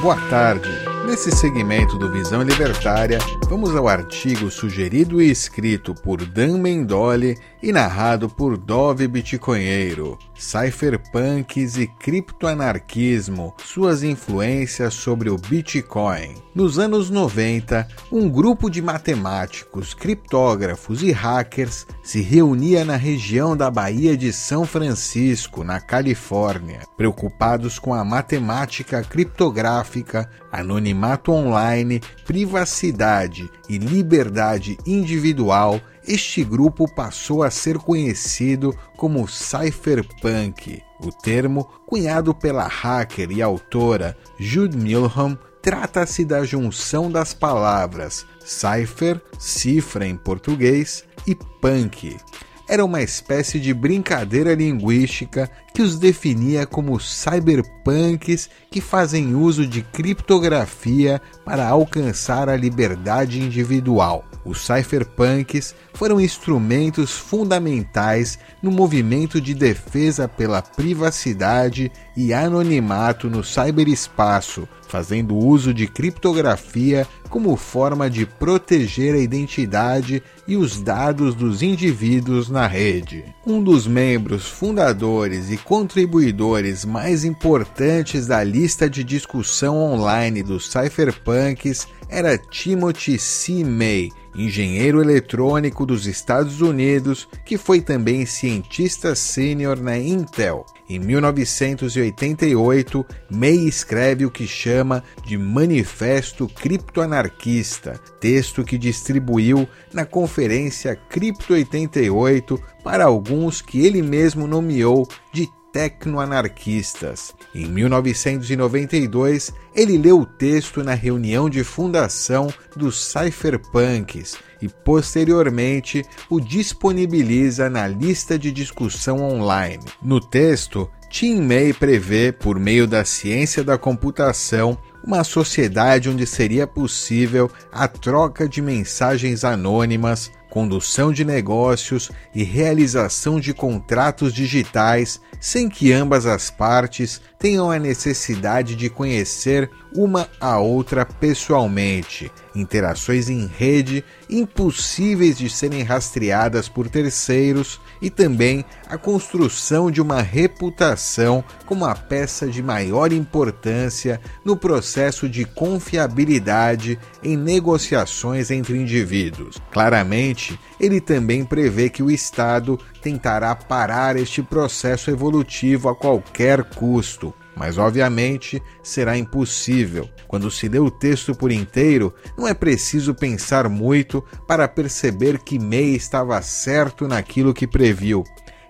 Boa tarde. Nesse segmento do Visão Libertária, vamos ao artigo sugerido e escrito por Dan Mendoli e narrado por Dove Bitcoinheiro, Cypherpunks e Criptoanarquismo, suas influências sobre o Bitcoin. Nos anos 90, um grupo de matemáticos, criptógrafos e hackers se reunia na região da Baía de São Francisco, na Califórnia, preocupados com a matemática criptográfica, anonimato online, privacidade e liberdade individual este grupo passou a ser conhecido como cypherpunk. O termo, cunhado pela hacker e autora Jude Milham, trata-se da junção das palavras cipher, cifra em português, e punk. Era uma espécie de brincadeira linguística que os definia como cyberpunks que fazem uso de criptografia para alcançar a liberdade individual. Os cypherpunks foram instrumentos fundamentais no movimento de defesa pela privacidade e anonimato no cyberespaço, fazendo uso de criptografia como forma de proteger a identidade e os dados dos indivíduos na rede. Um dos membros fundadores e contribuidores mais importantes da lista de discussão online dos cypherpunks era Timothy C. May, engenheiro eletrônico dos Estados Unidos, que foi também cientista sênior na Intel. Em 1988, May escreve o que chama de Manifesto Criptoanarquista, texto que distribuiu na conferência Cripto 88 para alguns que ele mesmo nomeou de tecnoanarquistas. Em 1992, ele leu o texto na reunião de fundação dos cypherpunks e posteriormente o disponibiliza na lista de discussão online. No texto, Tim May prevê, por meio da ciência da computação, uma sociedade onde seria possível a troca de mensagens anônimas, condução de negócios e realização de contratos digitais sem que ambas as partes tenham a necessidade de conhecer uma a outra pessoalmente. Interações em rede impossíveis de serem rastreadas por terceiros e também a construção de uma reputação como a peça de maior importância no processo de confiabilidade em negociações entre indivíduos. Claramente, ele também prevê que o Estado tentará parar este processo evolutivo a qualquer custo, mas obviamente será impossível. Quando se lê o texto por inteiro, não é preciso pensar muito para perceber que May estava certo naquilo que previu.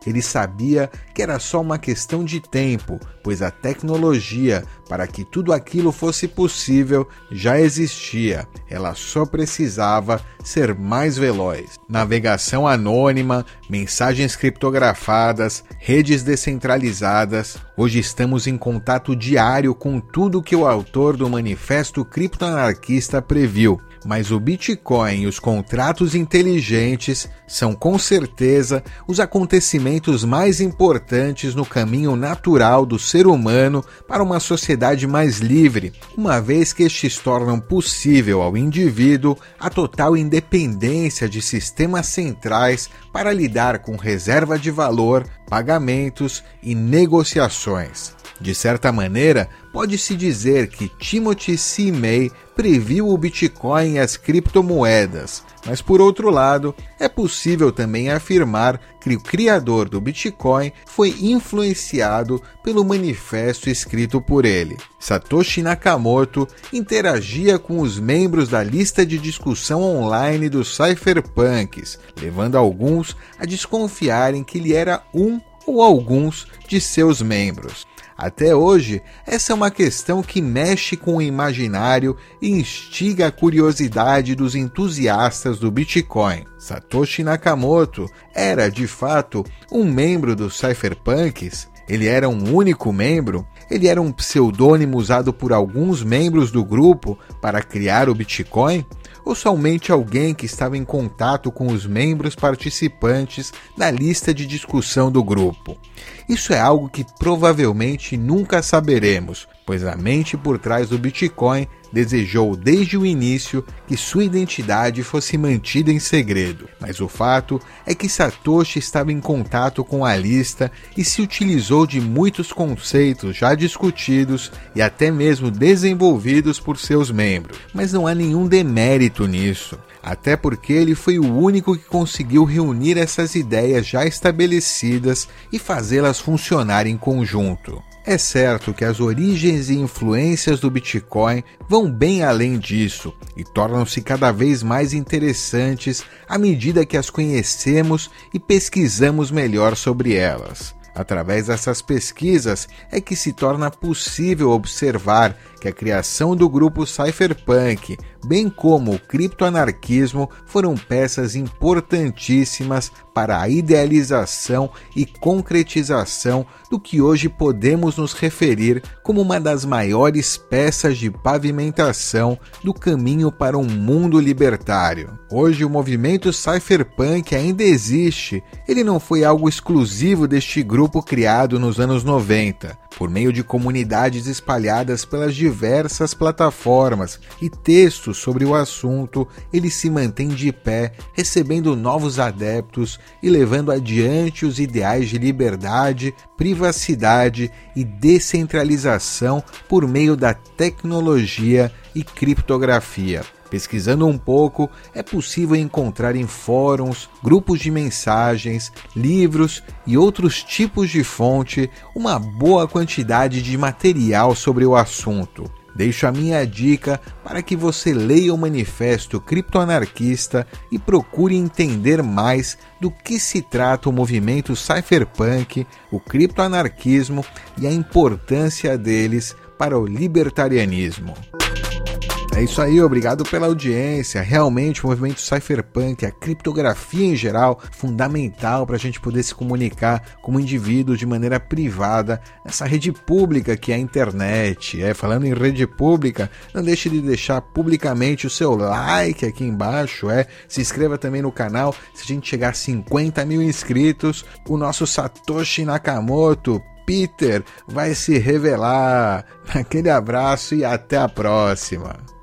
Ele sabia que era só uma questão de tempo, pois a tecnologia para que tudo aquilo fosse possível já existia, ela só precisava ser mais veloz. Navegação anônima, mensagens criptografadas, redes descentralizadas. Hoje estamos em contato diário com tudo que o autor do Manifesto Criptoanarquista previu mas o Bitcoin e os contratos inteligentes são com certeza os acontecimentos mais importantes no caminho natural do ser humano para uma sociedade mais livre, uma vez que estes tornam possível ao indivíduo a total independência de sistemas centrais para lidar com reserva de valor, pagamentos e negociações. De certa maneira, pode-se dizer que Timothy C. May previu o Bitcoin e as criptomoedas, mas por outro lado, é possível também afirmar que o criador do Bitcoin foi influenciado pelo manifesto escrito por ele. Satoshi Nakamoto interagia com os membros da lista de discussão online dos cypherpunks, levando alguns a desconfiarem que ele era um ou alguns de seus membros. Até hoje, essa é uma questão que mexe com o imaginário e instiga a curiosidade dos entusiastas do Bitcoin. Satoshi Nakamoto era, de fato, um membro dos cypherpunks? Ele era um único membro? Ele era um pseudônimo usado por alguns membros do grupo para criar o Bitcoin? ou somente alguém que estava em contato com os membros participantes na lista de discussão do grupo. Isso é algo que provavelmente nunca saberemos, pois a mente por trás do Bitcoin desejou desde o início que sua identidade fosse mantida em segredo. Mas o fato é que Satoshi estava em contato com a lista e se utilizou de muitos conceitos já discutidos e até mesmo desenvolvidos por seus membros. Mas não há nenhum demérito nisso até porque ele foi o único que conseguiu reunir essas ideias já estabelecidas e fazê-las funcionar em conjunto. É certo que as origens e influências do Bitcoin vão bem além disso e tornam-se cada vez mais interessantes à medida que as conhecemos e pesquisamos melhor sobre elas. Através dessas pesquisas é que se torna possível observar que a criação do grupo Cypherpunk, bem como o criptoanarquismo, foram peças importantíssimas para a idealização e concretização do que hoje podemos nos referir como uma das maiores peças de pavimentação do caminho para um mundo libertário. Hoje o movimento cypherpunk ainda existe. Ele não foi algo exclusivo deste grupo criado nos anos 90, por meio de comunidades espalhadas pelas diversas plataformas e textos sobre o assunto, ele se mantém de pé, recebendo novos adeptos e levando adiante os ideais de liberdade, privacidade e descentralização por meio da tecnologia e criptografia. Pesquisando um pouco, é possível encontrar em fóruns, grupos de mensagens, livros e outros tipos de fonte uma boa quantidade de material sobre o assunto. Deixo a minha dica para que você leia o Manifesto Criptoanarquista e procure entender mais do que se trata o movimento cypherpunk, o criptoanarquismo e a importância deles para o libertarianismo. É isso aí, obrigado pela audiência. Realmente, o movimento cypherpunk, a criptografia em geral, fundamental para a gente poder se comunicar como indivíduo de maneira privada nessa rede pública que é a internet. É, falando em rede pública, não deixe de deixar publicamente o seu like aqui embaixo. É, se inscreva também no canal. Se a gente chegar a 50 mil inscritos, o nosso Satoshi Nakamoto Peter vai se revelar. Aquele abraço e até a próxima.